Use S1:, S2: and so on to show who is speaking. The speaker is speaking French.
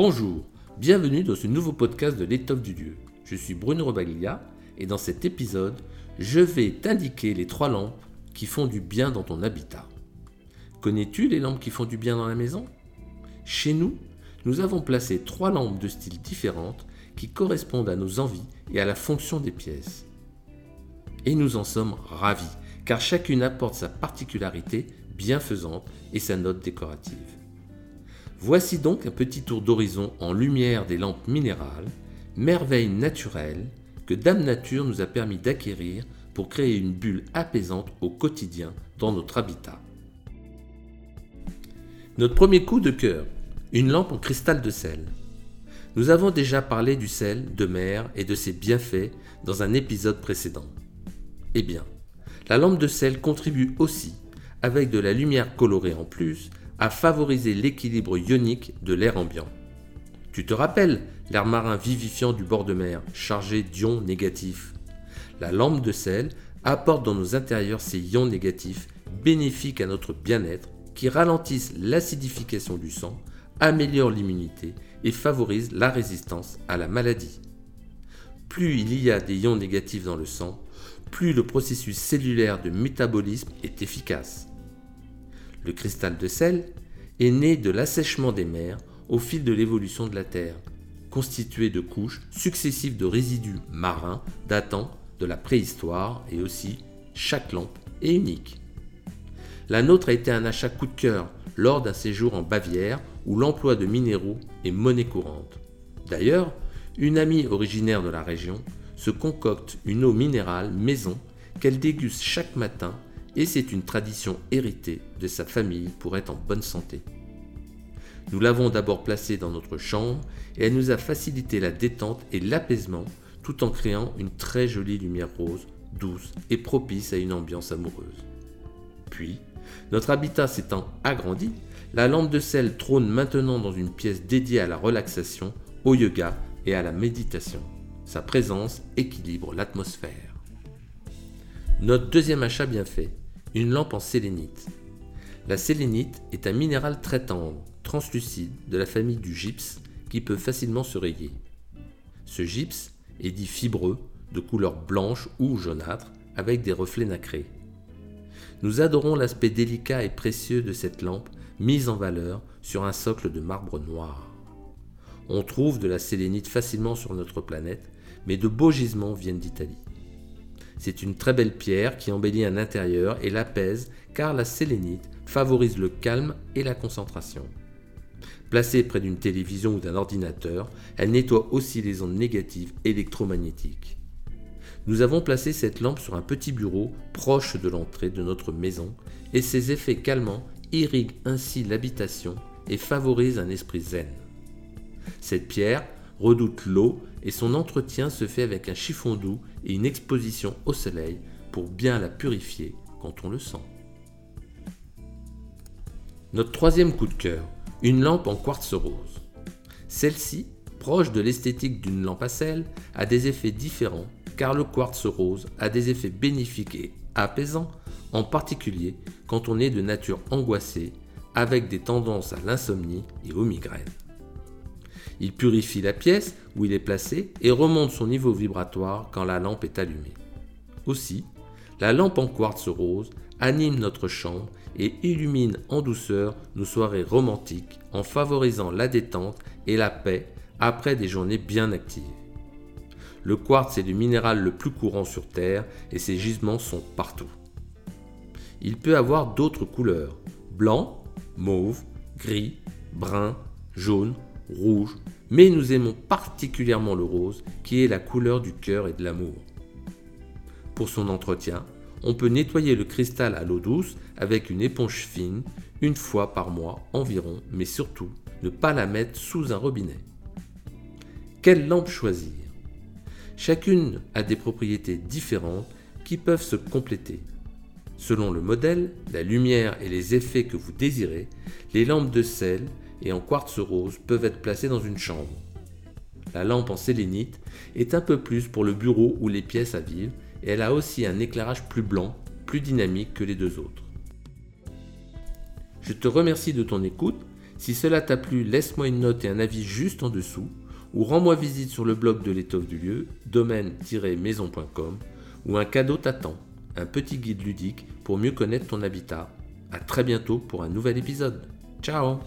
S1: Bonjour, bienvenue dans ce nouveau podcast de l'étoffe du Dieu. Je suis Bruno Robaglia et dans cet épisode, je vais t'indiquer les trois lampes qui font du bien dans ton habitat. Connais-tu les lampes qui font du bien dans la maison? Chez nous, nous avons placé trois lampes de styles différentes qui correspondent à nos envies et à la fonction des pièces. Et nous en sommes ravis, car chacune apporte sa particularité bienfaisante et sa note décorative. Voici donc un petit tour d'horizon en lumière des lampes minérales, merveille naturelle que Dame Nature nous a permis d'acquérir pour créer une bulle apaisante au quotidien dans notre habitat. Notre premier coup de cœur, une lampe en cristal de sel. Nous avons déjà parlé du sel de mer et de ses bienfaits dans un épisode précédent. Eh bien, la lampe de sel contribue aussi, avec de la lumière colorée en plus, à favoriser l'équilibre ionique de l'air ambiant. Tu te rappelles l'air marin vivifiant du bord de mer, chargé d'ions négatifs La lampe de sel apporte dans nos intérieurs ces ions négatifs bénéfiques à notre bien-être qui ralentissent l'acidification du sang, améliorent l'immunité et favorisent la résistance à la maladie. Plus il y a des ions négatifs dans le sang, plus le processus cellulaire de métabolisme est efficace. Le cristal de sel est né de l'assèchement des mers au fil de l'évolution de la Terre, constitué de couches successives de résidus marins datant de la préhistoire et aussi chaque lampe est unique. La nôtre a été un achat coup de cœur lors d'un séjour en Bavière où l'emploi de minéraux est monnaie courante. D'ailleurs, une amie originaire de la région se concocte une eau minérale maison qu'elle déguste chaque matin et c'est une tradition héritée de sa famille pour être en bonne santé. Nous l'avons d'abord placée dans notre chambre et elle nous a facilité la détente et l'apaisement tout en créant une très jolie lumière rose, douce et propice à une ambiance amoureuse. Puis, notre habitat s'étant agrandi, la lampe de sel trône maintenant dans une pièce dédiée à la relaxation, au yoga et à la méditation. Sa présence équilibre l'atmosphère. Notre deuxième achat bien fait, une lampe en sélénite. La sélénite est un minéral très tendre, translucide, de la famille du gypse, qui peut facilement se rayer. Ce gypse est dit fibreux, de couleur blanche ou jaunâtre, avec des reflets nacrés. Nous adorons l'aspect délicat et précieux de cette lampe mise en valeur sur un socle de marbre noir. On trouve de la sélénite facilement sur notre planète, mais de beaux gisements viennent d'Italie. C'est une très belle pierre qui embellit un intérieur et l'apaise car la sélénite favorise le calme et la concentration. Placée près d'une télévision ou d'un ordinateur, elle nettoie aussi les ondes négatives électromagnétiques. Nous avons placé cette lampe sur un petit bureau proche de l'entrée de notre maison et ses effets calmants irriguent ainsi l'habitation et favorisent un esprit zen. Cette pierre redoute l'eau et son entretien se fait avec un chiffon doux et une exposition au soleil pour bien la purifier quand on le sent. Notre troisième coup de cœur, une lampe en quartz rose. Celle-ci, proche de l'esthétique d'une lampe à sel, a des effets différents car le quartz rose a des effets bénéfiques et apaisants, en particulier quand on est de nature angoissée, avec des tendances à l'insomnie et aux migraines. Il purifie la pièce où il est placé et remonte son niveau vibratoire quand la lampe est allumée. Aussi, la lampe en quartz rose anime notre chambre et illumine en douceur nos soirées romantiques en favorisant la détente et la paix après des journées bien actives. Le quartz est le minéral le plus courant sur Terre et ses gisements sont partout. Il peut avoir d'autres couleurs, blanc, mauve, gris, brun, jaune rouge, mais nous aimons particulièrement le rose, qui est la couleur du cœur et de l'amour. Pour son entretien, on peut nettoyer le cristal à l'eau douce avec une éponge fine, une fois par mois environ, mais surtout ne pas la mettre sous un robinet. Quelle lampe choisir? Chacune a des propriétés différentes qui peuvent se compléter. Selon le modèle, la lumière et les effets que vous désirez, les lampes de sel et en quartz rose peuvent être placés dans une chambre. La lampe en sélénite est un peu plus pour le bureau ou les pièces à vivre et elle a aussi un éclairage plus blanc, plus dynamique que les deux autres. Je te remercie de ton écoute. Si cela t'a plu, laisse-moi une note et un avis juste en dessous ou rends-moi visite sur le blog de l'étoffe du lieu, domaine-maison.com, où un cadeau t'attend, un petit guide ludique pour mieux connaître ton habitat. A très bientôt pour un nouvel épisode. Ciao